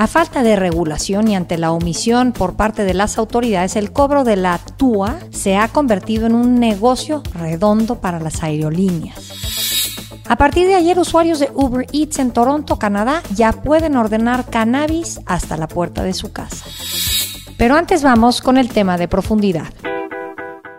A falta de regulación y ante la omisión por parte de las autoridades, el cobro de la TUA se ha convertido en un negocio redondo para las aerolíneas. A partir de ayer, usuarios de Uber Eats en Toronto, Canadá, ya pueden ordenar cannabis hasta la puerta de su casa. Pero antes vamos con el tema de profundidad.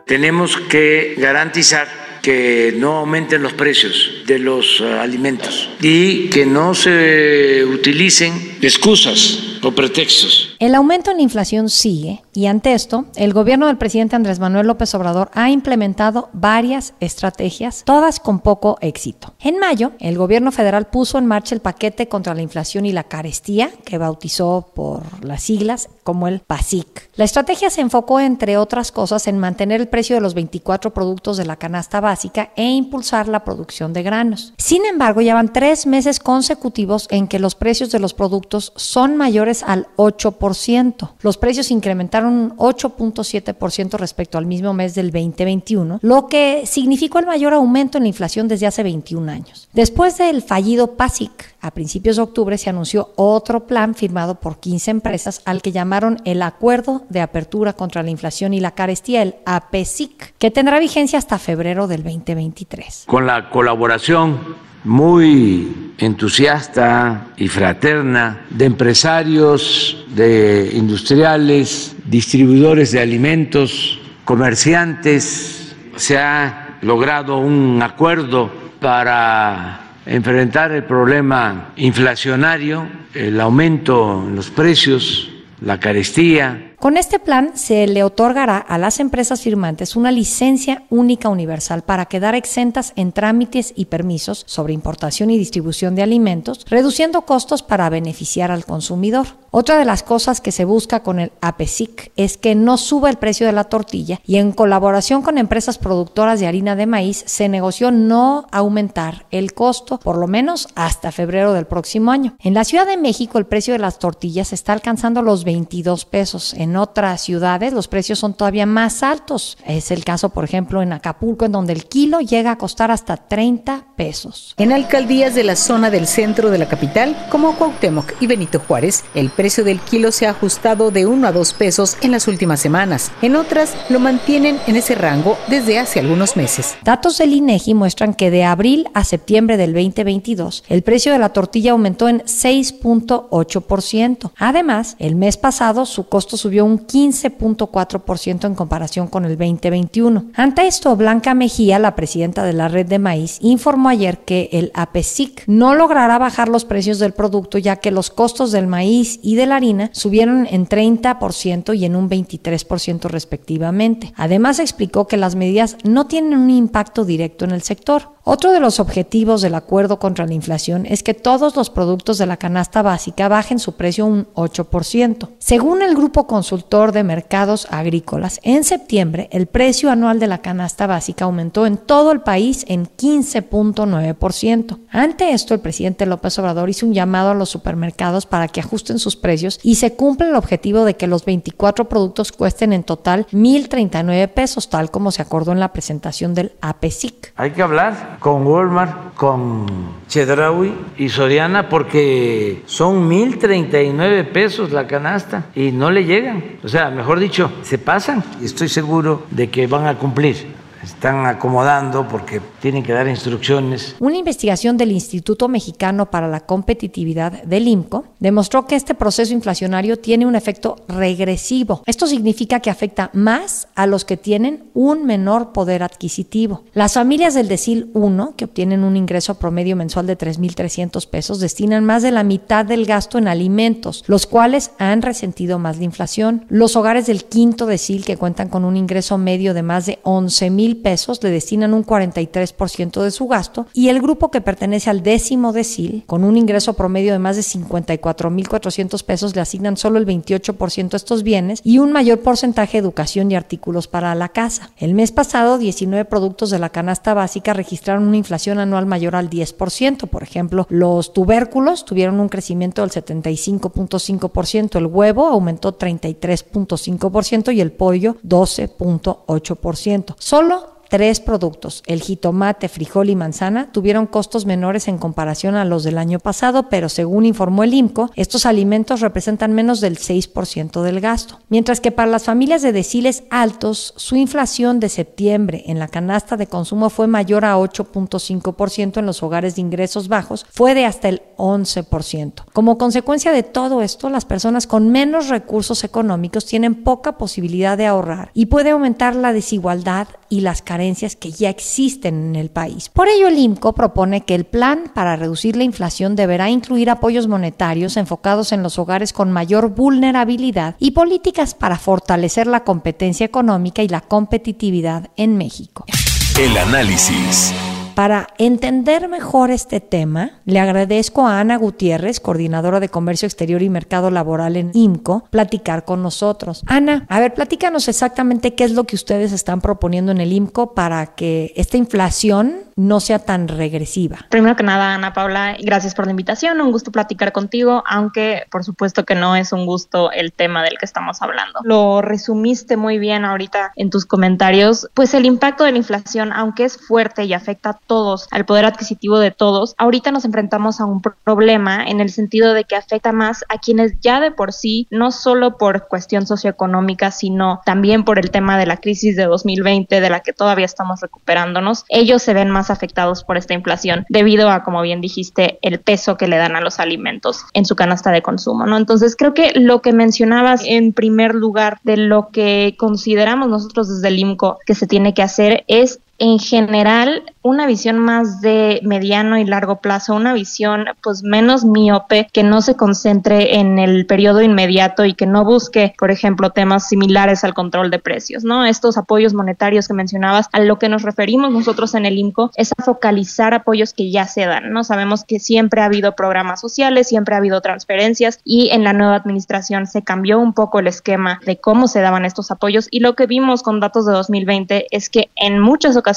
Tenemos que garantizar que no aumenten los precios de los eh, alimentos y que no se utilicen excusas o pretextos. El aumento en la inflación sigue y ante esto, el gobierno del presidente Andrés Manuel López Obrador ha implementado varias estrategias, todas con poco éxito. En mayo, el gobierno federal puso en marcha el paquete contra la inflación y la carestía, que bautizó por las siglas como el PASIC. La estrategia se enfocó, entre otras cosas, en mantener el precio de los 24 productos de la canasta básica e impulsar la producción de granos. Sin embargo, llevan tres meses consecutivos en que los precios de los productos son mayores al 8%. Los precios incrementaron un 8.7% respecto al mismo mes del 2021, lo que significó el mayor aumento en la inflación desde hace 21 años. Después del fallido PASIC, a principios de octubre se anunció otro plan firmado por 15 empresas al que llamaron el Acuerdo de Apertura contra la Inflación y la Carestía, el APESIC, que tendrá vigencia hasta febrero del 2023. Con la colaboración muy entusiasta y fraterna de empresarios, de industriales, distribuidores de alimentos, comerciantes. Se ha logrado un acuerdo para enfrentar el problema inflacionario, el aumento en los precios, la carestía, con este plan se le otorgará a las empresas firmantes una licencia única universal para quedar exentas en trámites y permisos sobre importación y distribución de alimentos, reduciendo costos para beneficiar al consumidor. Otra de las cosas que se busca con el APESIC es que no suba el precio de la tortilla y en colaboración con empresas productoras de harina de maíz se negoció no aumentar el costo por lo menos hasta febrero del próximo año. En la Ciudad de México el precio de las tortillas está alcanzando los 22 pesos en en otras ciudades los precios son todavía más altos. Es el caso, por ejemplo, en Acapulco, en donde el kilo llega a costar hasta 30 pesos. En alcaldías de la zona del centro de la capital, como Cuauhtémoc y Benito Juárez, el precio del kilo se ha ajustado de 1 a 2 pesos en las últimas semanas. En otras, lo mantienen en ese rango desde hace algunos meses. Datos del INEGI muestran que de abril a septiembre del 2022, el precio de la tortilla aumentó en 6.8%. Además, el mes pasado su costo subió un 15.4% en comparación con el 2021. Ante esto, Blanca Mejía, la presidenta de la red de maíz, informó ayer que el APESIC no logrará bajar los precios del producto ya que los costos del maíz y de la harina subieron en 30% y en un 23% respectivamente. Además, explicó que las medidas no tienen un impacto directo en el sector. Otro de los objetivos del acuerdo contra la inflación es que todos los productos de la canasta básica bajen su precio un 8%. Según el grupo consultor de mercados agrícolas, en septiembre el precio anual de la canasta básica aumentó en todo el país en 15.9%. Ante esto, el presidente López Obrador hizo un llamado a los supermercados para que ajusten sus precios y se cumpla el objetivo de que los 24 productos cuesten en total 1.039 pesos, tal como se acordó en la presentación del APESIC. Hay que hablar con Walmart, con Chedraui y Soriana porque son 1.039 pesos la canasta y no le O sea, mejor dicho, se pasan. Y estoy seguro de que van a cumplir están acomodando porque tienen que dar instrucciones. Una investigación del Instituto Mexicano para la Competitividad del IMCO demostró que este proceso inflacionario tiene un efecto regresivo. Esto significa que afecta más a los que tienen un menor poder adquisitivo. Las familias del decil 1, que obtienen un ingreso promedio mensual de 3.300 pesos, destinan más de la mitad del gasto en alimentos, los cuales han resentido más la inflación. Los hogares del quinto decil, que cuentan con un ingreso medio de más de 11.000 pesos le destinan un 43% de su gasto y el grupo que pertenece al décimo decil, con un ingreso promedio de más de 54 mil 400 pesos, le asignan solo el 28% a estos bienes y un mayor porcentaje de educación y artículos para la casa. El mes pasado, 19 productos de la canasta básica registraron una inflación anual mayor al 10%. Por ejemplo, los tubérculos tuvieron un crecimiento del 75.5%, el huevo aumentó 33.5% y el pollo 12.8%. Solo Tres productos, el jitomate, frijol y manzana, tuvieron costos menores en comparación a los del año pasado, pero según informó el IMCO, estos alimentos representan menos del 6% del gasto. Mientras que para las familias de deciles altos, su inflación de septiembre en la canasta de consumo fue mayor a 8.5%, en los hogares de ingresos bajos fue de hasta el 11%. Como consecuencia de todo esto, las personas con menos recursos económicos tienen poca posibilidad de ahorrar y puede aumentar la desigualdad y las carencias que ya existen en el país. Por ello, el IMCO propone que el plan para reducir la inflación deberá incluir apoyos monetarios enfocados en los hogares con mayor vulnerabilidad y políticas para fortalecer la competencia económica y la competitividad en México. El análisis. Para entender mejor este tema, le agradezco a Ana Gutiérrez, coordinadora de Comercio Exterior y Mercado Laboral en IMCO, platicar con nosotros. Ana, a ver, platícanos exactamente qué es lo que ustedes están proponiendo en el IMCO para que esta inflación no sea tan regresiva. Primero que nada, Ana Paula, gracias por la invitación, un gusto platicar contigo, aunque por supuesto que no es un gusto el tema del que estamos hablando. Lo resumiste muy bien ahorita en tus comentarios, pues el impacto de la inflación, aunque es fuerte y afecta a todos, al poder adquisitivo de todos, ahorita nos enfrentamos a un problema en el sentido de que afecta más a quienes ya de por sí, no solo por cuestión socioeconómica, sino también por el tema de la crisis de 2020, de la que todavía estamos recuperándonos, ellos se ven más afectados por esta inflación debido a, como bien dijiste, el peso que le dan a los alimentos en su canasta de consumo. Entonces creo que lo que mencionabas en primer lugar de lo que consideramos nosotros desde el IMCO que se tiene que hacer es en general una visión más de mediano y largo plazo, una visión pues menos miope, que no se concentre en el periodo inmediato y que no busque, por ejemplo, temas similares al control de precios, ¿no? Estos apoyos monetarios que mencionabas, a lo que nos referimos nosotros en el INCO es a focalizar apoyos que ya se dan, ¿no? Sabemos que siempre ha habido programas sociales, siempre ha habido transferencias y en la nueva administración se cambió un poco el esquema de cómo se daban estos apoyos y lo que vimos con datos de 2020 es que en muchas ocasiones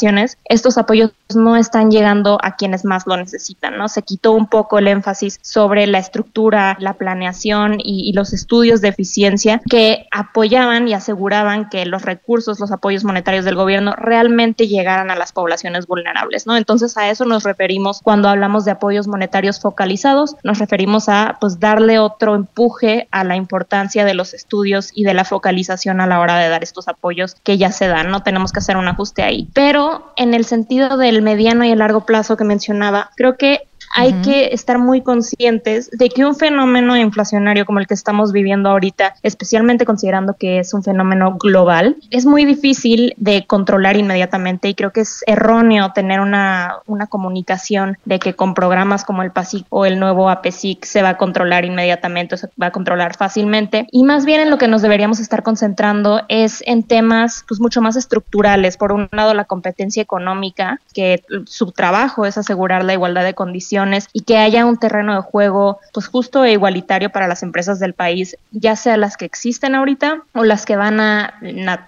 estos apoyos no están llegando a quienes más lo necesitan, ¿no? Se quitó un poco el énfasis sobre la estructura, la planeación y, y los estudios de eficiencia que apoyaban y aseguraban que los recursos, los apoyos monetarios del gobierno realmente llegaran a las poblaciones vulnerables, ¿no? Entonces a eso nos referimos cuando hablamos de apoyos monetarios focalizados, nos referimos a pues darle otro empuje a la importancia de los estudios y de la focalización a la hora de dar estos apoyos que ya se dan, no tenemos que hacer un ajuste ahí. Pero en el sentido del mediano y el largo plazo que mencionaba, creo que hay que estar muy conscientes de que un fenómeno inflacionario como el que estamos viviendo ahorita, especialmente considerando que es un fenómeno global, es muy difícil de controlar inmediatamente y creo que es erróneo tener una, una comunicación de que con programas como el PASIC o el nuevo APESIC se va a controlar inmediatamente o se va a controlar fácilmente y más bien en lo que nos deberíamos estar concentrando es en temas pues mucho más estructurales. Por un lado la competencia económica, que su trabajo es asegurar la igualdad de condiciones y que haya un terreno de juego pues justo e igualitario para las empresas del país, ya sea las que existen ahorita o las que van a,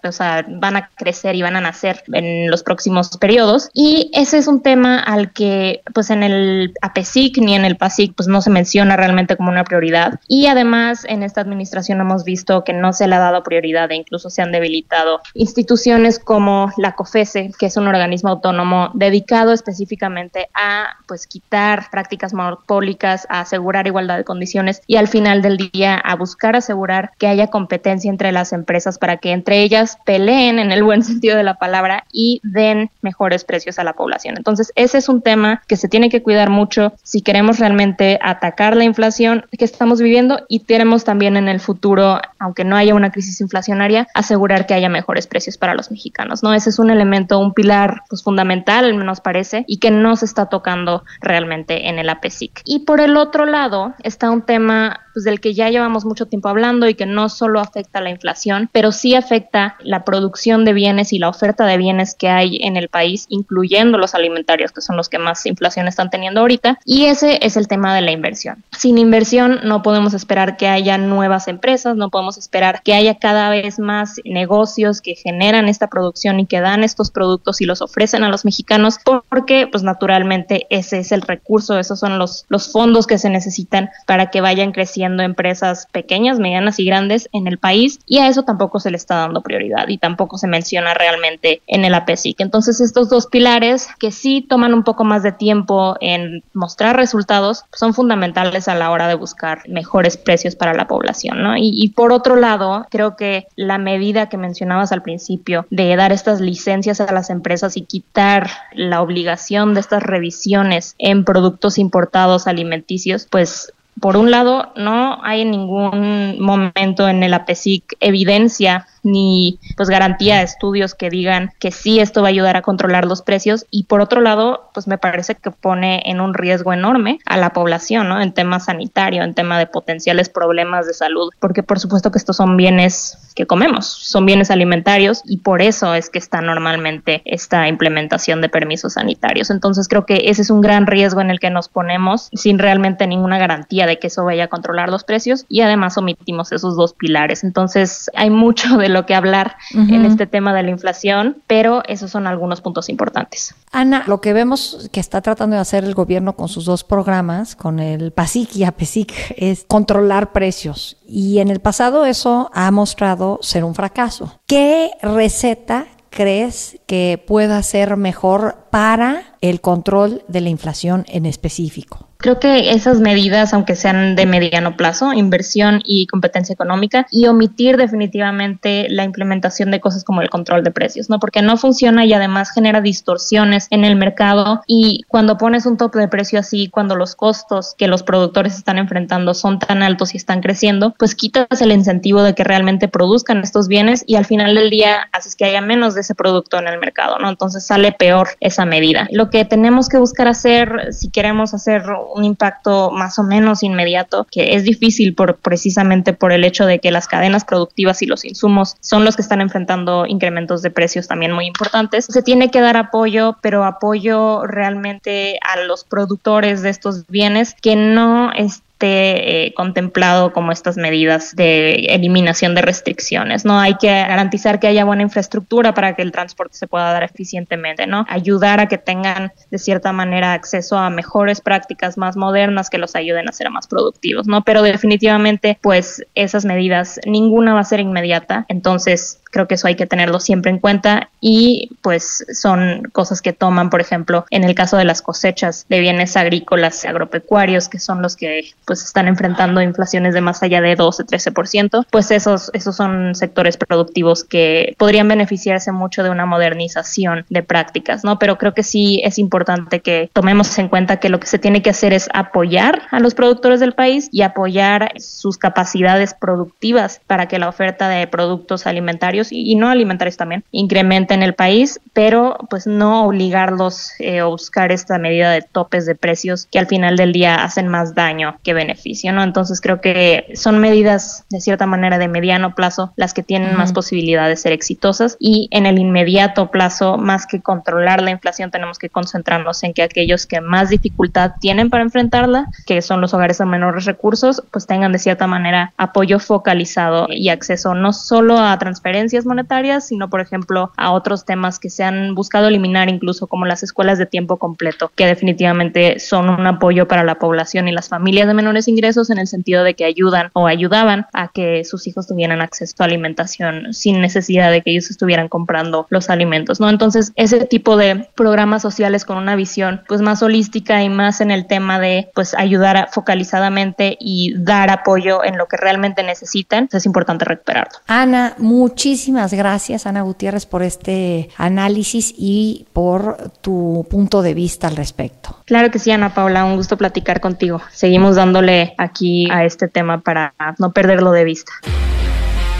o sea, van a crecer y van a nacer en los próximos periodos. Y ese es un tema al que pues en el APESIC ni en el PASIC pues no se menciona realmente como una prioridad. Y además en esta administración hemos visto que no se le ha dado prioridad e incluso se han debilitado instituciones como la COFESE, que es un organismo autónomo dedicado específicamente a pues quitar prácticas monopólicas, a asegurar igualdad de condiciones y al final del día a buscar asegurar que haya competencia entre las empresas para que entre ellas peleen en el buen sentido de la palabra y den mejores precios a la población. Entonces, ese es un tema que se tiene que cuidar mucho si queremos realmente atacar la inflación que estamos viviendo y queremos también en el futuro, aunque no haya una crisis inflacionaria, asegurar que haya mejores precios para los mexicanos, ¿no? Ese es un elemento, un pilar pues fundamental, nos parece, y que no se está tocando realmente en el APESIC. Y por el otro lado está un tema pues, del que ya llevamos mucho tiempo hablando y que no solo afecta la inflación, pero sí afecta la producción de bienes y la oferta de bienes que hay en el país, incluyendo los alimentarios, que son los que más inflación están teniendo ahorita. Y ese es el tema de la inversión. Sin inversión no podemos esperar que haya nuevas empresas, no podemos esperar que haya cada vez más negocios que generan esta producción y que dan estos productos y los ofrecen a los mexicanos, porque pues naturalmente ese es el recurso, esos son los, los fondos que se necesitan para que vayan creciendo empresas pequeñas, medianas y grandes en el país y a eso tampoco se le está dando prioridad y tampoco se menciona realmente en el APESIC. Entonces estos dos pilares que sí toman un poco más de tiempo en mostrar resultados son fundamentales a la hora de buscar mejores precios para la población. ¿no? Y, y por otro lado, creo que la medida que mencionabas al principio de dar estas licencias a las empresas y quitar la obligación de estas revisiones en productos importados alimenticios, pues por un lado, no hay ningún momento en el APESIC evidencia ni pues garantía de estudios que digan que sí esto va a ayudar a controlar los precios. Y por otro lado pues me parece que pone en un riesgo enorme a la población ¿no? en tema sanitario en tema de potenciales problemas de salud porque por supuesto que estos son bienes que comemos son bienes alimentarios y por eso es que está normalmente esta implementación de permisos sanitarios. Entonces creo que ese es un gran riesgo en el que nos ponemos sin realmente ninguna garantía de que eso vaya a controlar los precios y además omitimos esos dos pilares. Entonces hay mucho de lo que hablar en este tema de la inflación, pero esos son algunos puntos importantes. Ana, lo que vemos que está tratando de hacer el gobierno con sus dos programas, con el PASIC y APESIC, es controlar precios. Y en el pasado eso ha mostrado ser un fracaso. ¿Qué receta crees que pueda ser mejor para el control de la inflación en específico? Creo que esas medidas, aunque sean de mediano plazo, inversión y competencia económica, y omitir definitivamente la implementación de cosas como el control de precios, ¿no? Porque no funciona y además genera distorsiones en el mercado y cuando pones un tope de precio así, cuando los costos que los productores están enfrentando son tan altos y están creciendo, pues quitas el incentivo de que realmente produzcan estos bienes y al final del día haces que haya menos de ese producto en el mercado, ¿no? Entonces sale peor esa medida. Lo que tenemos que buscar hacer si queremos hacer un impacto más o menos inmediato, que es difícil por precisamente por el hecho de que las cadenas productivas y los insumos son los que están enfrentando incrementos de precios también muy importantes. Se tiene que dar apoyo, pero apoyo realmente a los productores de estos bienes que no es esté eh, contemplado como estas medidas de eliminación de restricciones, ¿no? Hay que garantizar que haya buena infraestructura para que el transporte se pueda dar eficientemente, ¿no? Ayudar a que tengan de cierta manera acceso a mejores prácticas más modernas que los ayuden a ser más productivos, ¿no? Pero definitivamente, pues esas medidas, ninguna va a ser inmediata, entonces Creo que eso hay que tenerlo siempre en cuenta y pues son cosas que toman, por ejemplo, en el caso de las cosechas de bienes agrícolas agropecuarios, que son los que pues están enfrentando inflaciones de más allá de 12, 13%, pues esos, esos son sectores productivos que podrían beneficiarse mucho de una modernización de prácticas, ¿no? Pero creo que sí es importante que tomemos en cuenta que lo que se tiene que hacer es apoyar a los productores del país y apoyar sus capacidades productivas para que la oferta de productos alimentarios y, no alimentarios también incrementen el país, pero pues no obligarlos eh, a buscar esta medida de topes de precios que al final del día hacen más daño que beneficio, ¿no? Entonces creo que son medidas de cierta manera de mediano plazo las que tienen más posibilidad de ser exitosas y en el inmediato plazo, más que controlar la inflación, tenemos que concentrarnos en que aquellos que más dificultad tienen para enfrentarla, que son los hogares de menores recursos, pues tengan de cierta manera apoyo focalizado y acceso no solo a transferencias, monetarias, sino por ejemplo a otros temas que se han buscado eliminar incluso como las escuelas de tiempo completo, que definitivamente son un apoyo para la población y las familias de menores ingresos en el sentido de que ayudan o ayudaban a que sus hijos tuvieran acceso a alimentación sin necesidad de que ellos estuvieran comprando los alimentos, ¿no? Entonces, ese tipo de programas sociales con una visión pues más holística y más en el tema de pues ayudar focalizadamente y dar apoyo en lo que realmente necesitan, es importante recuperarlo. Ana, muchísimas Muchísimas gracias, Ana Gutiérrez, por este análisis y por tu punto de vista al respecto. Claro que sí, Ana Paula, un gusto platicar contigo. Seguimos dándole aquí a este tema para no perderlo de vista.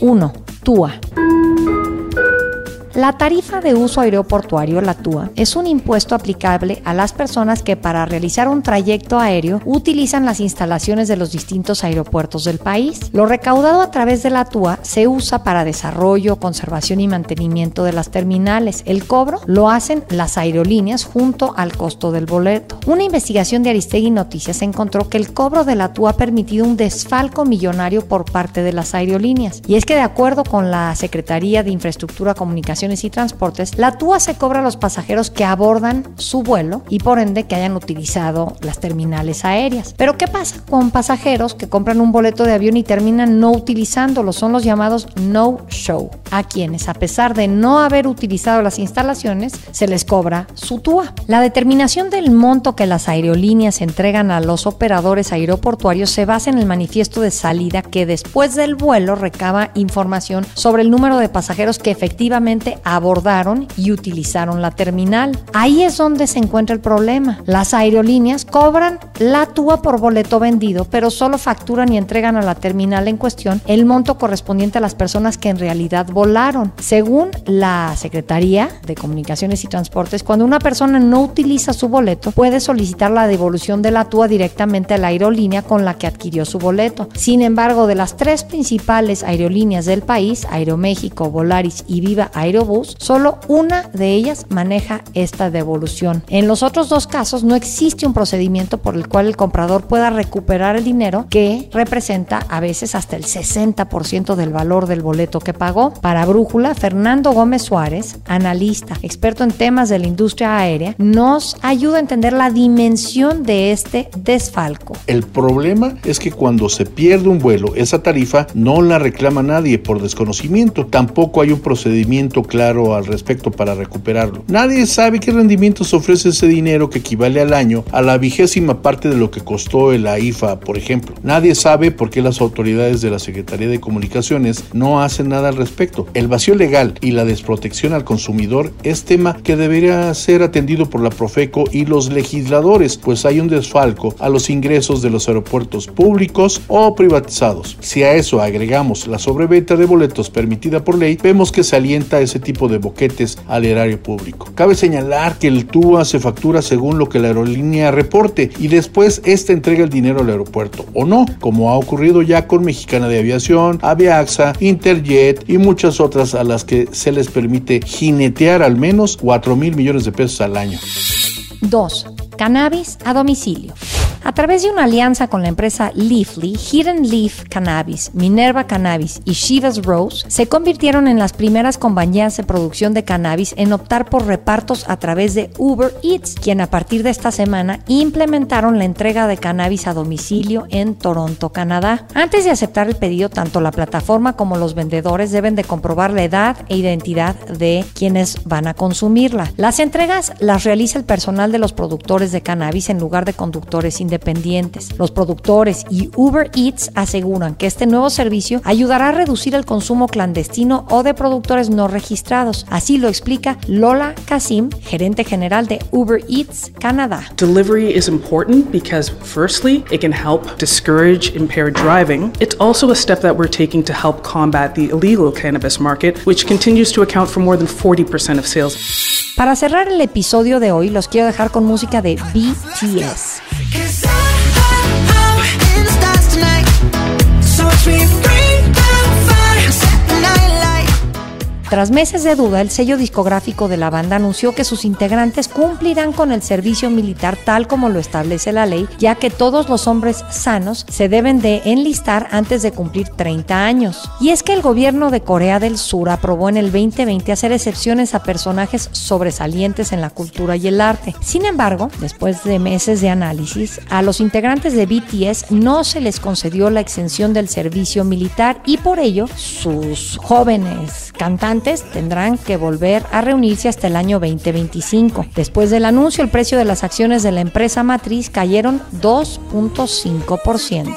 1. TUA. La tarifa de uso aeroportuario, la TUA, es un impuesto aplicable a las personas que para realizar un trayecto aéreo utilizan las instalaciones de los distintos aeropuertos del país. Lo recaudado a través de la TUA se usa para desarrollo, conservación y mantenimiento de las terminales. El cobro lo hacen las aerolíneas junto al costo del boleto. Una investigación de Aristegui Noticias encontró que el cobro de la TUA ha permitido un desfalco millonario por parte de las aerolíneas. Y es que de acuerdo con la Secretaría de Infraestructura, Comunicación y Transportes, la TUA se cobra a los pasajeros que abordan su vuelo y por ende que hayan utilizado las terminales aéreas. Pero ¿qué pasa con pasajeros que compran un boleto de avión y terminan no utilizándolo? Son los llamados no-show, a quienes a pesar de no haber utilizado las instalaciones, se les cobra su TUA. La determinación del monto que las aerolíneas entregan a los operadores aeroportuarios se basa en el manifiesto de salida que después del vuelo recaba información sobre el número de pasajeros que efectivamente abordaron y utilizaron la terminal. Ahí es donde se encuentra el problema. Las aerolíneas cobran la TUA por boleto vendido, pero solo facturan y entregan a la terminal en cuestión el monto correspondiente a las personas que en realidad volaron. Según la Secretaría de Comunicaciones y Transportes, cuando una persona no utiliza su boleto, puede solicitar la devolución de la TUA directamente a la aerolínea con la que adquirió su boleto. Sin embargo, de las tres principales aerolíneas del país, Aeroméxico, Volaris y Viva Aerobús, solo una de ellas maneja esta devolución. En los otros dos casos no existe un procedimiento por el cual el comprador pueda recuperar el dinero que representa a veces hasta el 60% del valor del boleto que pagó. Para Brújula, Fernando Gómez Suárez, analista, experto en temas de la industria aérea, nos ayuda a entender la dimensión de este desfalco. El problema es que cuando se pierde un vuelo, esa tarifa no la reclama nadie por desconocimiento. Tampoco hay un procedimiento claro al respecto para recuperarlo. Nadie sabe qué rendimientos ofrece ese dinero que equivale al año a la vigésima parte de lo que costó el AIFA, por ejemplo. Nadie sabe por qué las autoridades de la Secretaría de Comunicaciones no hacen nada al respecto. El vacío legal y la desprotección al consumidor es tema que debería ser atendido por la Profeco y los legisladores, pues hay un desfalco a los ingresos de los aeropuertos públicos o privatizados. Si a eso agregamos la sobreventa de boletos permitida por ley, vemos que se alienta ese tipo de boquetes al erario público. Cabe señalar que el TUA se factura según lo que la aerolínea reporte y después esta entrega el dinero al aeropuerto o no, como ha ocurrido ya con Mexicana de Aviación, Aviaxa, Interjet y muchas otras a las que se les permite jinetear al menos 4 mil millones de pesos al año. 2. Cannabis a domicilio. A través de una alianza con la empresa Leafly, Hidden Leaf Cannabis, Minerva Cannabis y Shivas Rose se convirtieron en las primeras compañías de producción de cannabis en optar por repartos a través de Uber Eats, quien a partir de esta semana implementaron la entrega de cannabis a domicilio en Toronto, Canadá. Antes de aceptar el pedido, tanto la plataforma como los vendedores deben de comprobar la edad e identidad de quienes van a consumirla. Las entregas las realiza el personal de los productores de cannabis en lugar de conductores independientes. Los productores y Uber Eats aseguran que este nuevo servicio ayudará a reducir el consumo clandestino o de productores no registrados. Así lo explica Lola Kasim, gerente general de Uber Eats Canadá. Delivery is important because firstly, it can help discourage impaired driving. It's also a step that we're taking to help combat the illegal cannabis market, which continues to account for more than 40% of sales. Para cerrar el episodio de hoy, los quiero dejar con música de BTS. Cause I, I, I'm in the stars tonight So watch me free. Tras meses de duda, el sello discográfico de la banda anunció que sus integrantes cumplirán con el servicio militar tal como lo establece la ley, ya que todos los hombres sanos se deben de enlistar antes de cumplir 30 años. Y es que el gobierno de Corea del Sur aprobó en el 2020 hacer excepciones a personajes sobresalientes en la cultura y el arte. Sin embargo, después de meses de análisis, a los integrantes de BTS no se les concedió la exención del servicio militar y por ello sus jóvenes cantantes tendrán que volver a reunirse hasta el año 2025. Después del anuncio, el precio de las acciones de la empresa matriz cayeron 2.5%.